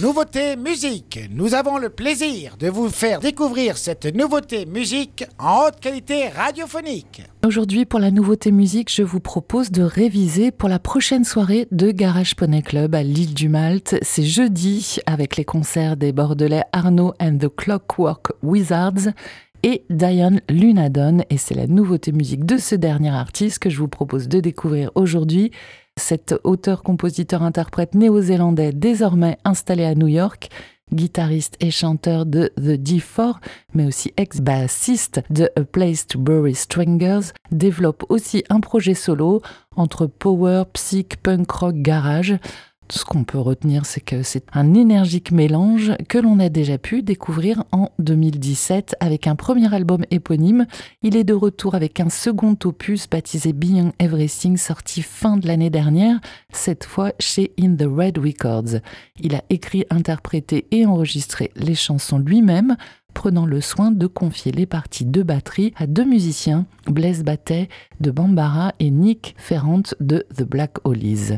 Nouveauté musique. Nous avons le plaisir de vous faire découvrir cette nouveauté musique en haute qualité radiophonique. Aujourd'hui, pour la nouveauté musique, je vous propose de réviser pour la prochaine soirée de Garage Poney Club à l'île du Malte. C'est jeudi avec les concerts des Bordelais Arnaud and the Clockwork Wizards et Diane Lunadon. Et c'est la nouveauté musique de ce dernier artiste que je vous propose de découvrir aujourd'hui. Cet auteur-compositeur-interprète néo-zélandais désormais installé à New York, guitariste et chanteur de The D4, mais aussi ex-bassiste de A Place to Bury Stringers, développe aussi un projet solo entre power, psych, punk rock, garage ce qu'on peut retenir, c'est que c'est un énergique mélange que l'on a déjà pu découvrir en 2017 avec un premier album éponyme. Il est de retour avec un second opus baptisé Beyond Everything sorti fin de l'année dernière, cette fois chez In the Red Records. Il a écrit, interprété et enregistré les chansons lui-même prenant le soin de confier les parties de batterie à deux musiciens, Blaise Battet de Bambara et Nick Ferrand de The Black Hollies.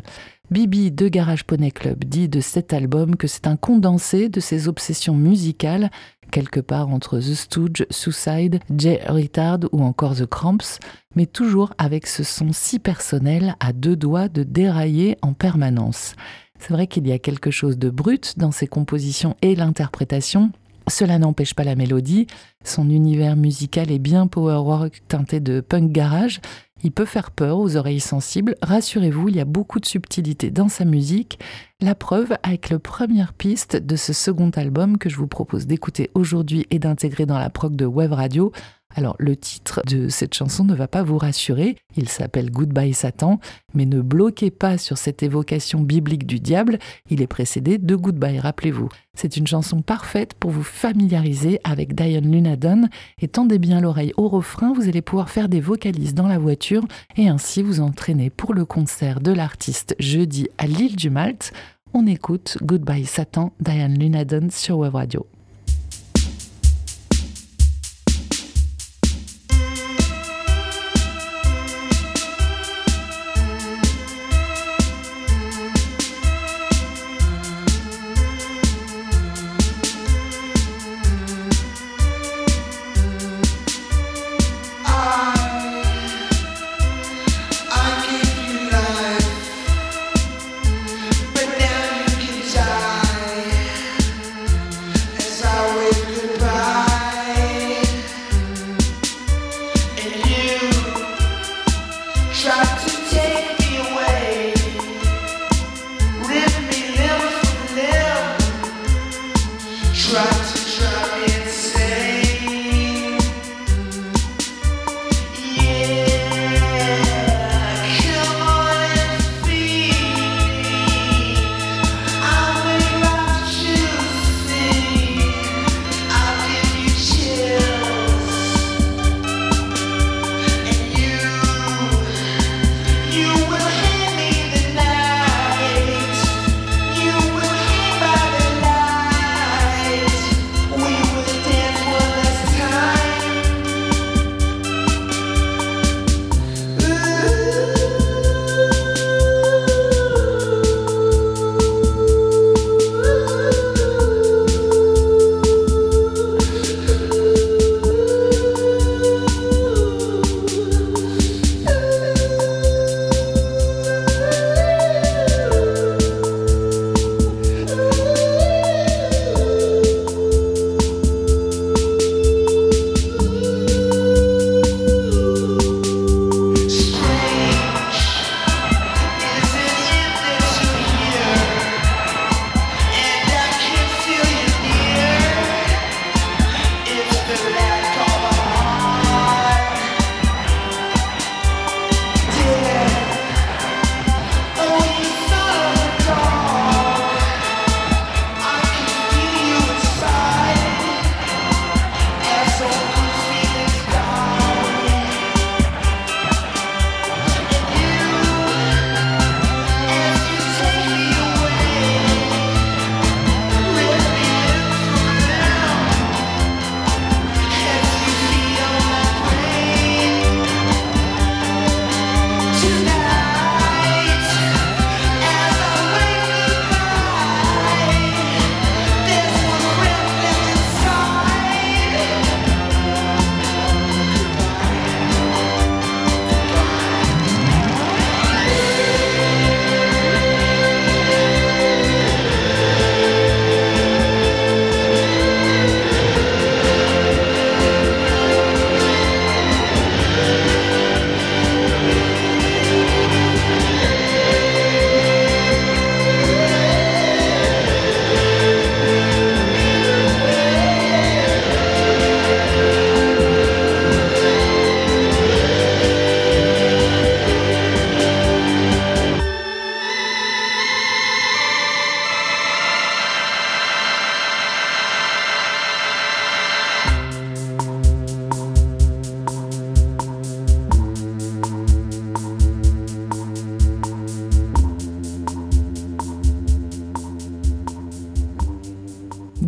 Bibi de Garage Poney Club dit de cet album que c'est un condensé de ses obsessions musicales, quelque part entre The Stooge, Suicide, Jay Retard ou encore The Cramps, mais toujours avec ce son si personnel à deux doigts de dérailler en permanence. C'est vrai qu'il y a quelque chose de brut dans ses compositions et l'interprétation, cela n'empêche pas la mélodie. Son univers musical est bien power rock teinté de punk garage, il peut faire peur aux oreilles sensibles. Rassurez-vous, il y a beaucoup de subtilité dans sa musique. La preuve avec le première piste de ce second album que je vous propose d'écouter aujourd'hui et d'intégrer dans la prog de Web Radio. Alors le titre de cette chanson ne va pas vous rassurer, il s'appelle Goodbye Satan, mais ne bloquez pas sur cette évocation biblique du diable, il est précédé de Goodbye, rappelez-vous. C'est une chanson parfaite pour vous familiariser avec Diane Lunadon et tendez bien l'oreille au refrain, vous allez pouvoir faire des vocalises dans la voiture et ainsi vous entraîner pour le concert de l'artiste jeudi à l'île du Malte. On écoute Goodbye Satan, Diane Lunadon sur Web Radio.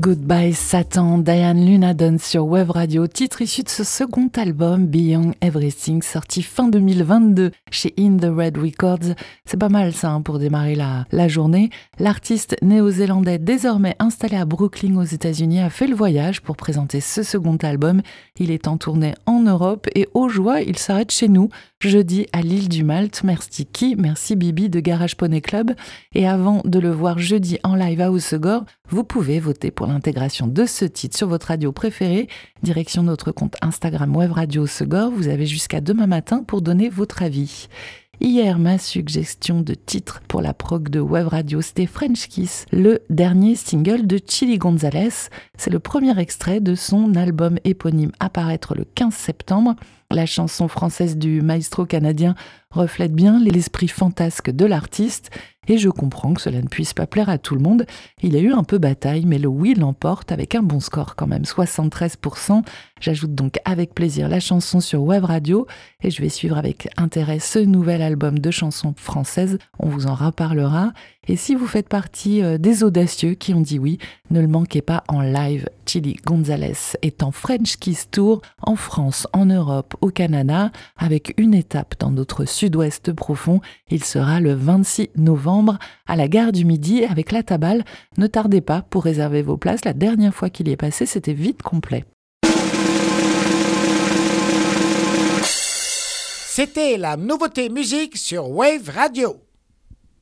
Goodbye Satan, Diane Lunadon sur Web Radio, titre issu de ce second album Beyond Everything, sorti fin 2022 chez In the Red Records. C'est pas mal ça hein, pour démarrer la, la journée. L'artiste néo-zélandais désormais installé à Brooklyn aux États-Unis a fait le voyage pour présenter ce second album. Il est en tournée en Europe et au joie, il s'arrête chez nous jeudi à l'île du Malte. Merci Ki, merci Bibi de Garage Poney Club. Et avant de le voir jeudi en live à Oussegor, vous pouvez voter pour l'intégration de ce titre sur votre radio préférée. Direction notre compte Instagram Web Radio Oussegor. Vous avez jusqu'à demain matin pour donner votre avis. Hier, ma suggestion de titre pour la prog de Web Radio, c'était French Kiss, le dernier single de Chili Gonzalez. C'est le premier extrait de son album éponyme à paraître le 15 septembre. La chanson française du maestro canadien reflète bien l'esprit fantasque de l'artiste et je comprends que cela ne puisse pas plaire à tout le monde. Il y a eu un peu bataille, mais le oui l'emporte avec un bon score quand même, 73%. J'ajoute donc avec plaisir la chanson sur Web Radio et je vais suivre avec intérêt ce nouvel album de chansons françaises. On vous en reparlera. Et si vous faites partie euh, des audacieux qui ont dit oui, ne le manquez pas en live. Chili Gonzalez est en French Kiss Tour en France, en Europe, au Canada, avec une étape dans notre sud-ouest profond. Il sera le 26 novembre à la gare du Midi avec la Tabale. Ne tardez pas pour réserver vos places. La dernière fois qu'il y est passé, c'était vite complet. C'était la nouveauté musique sur Wave Radio.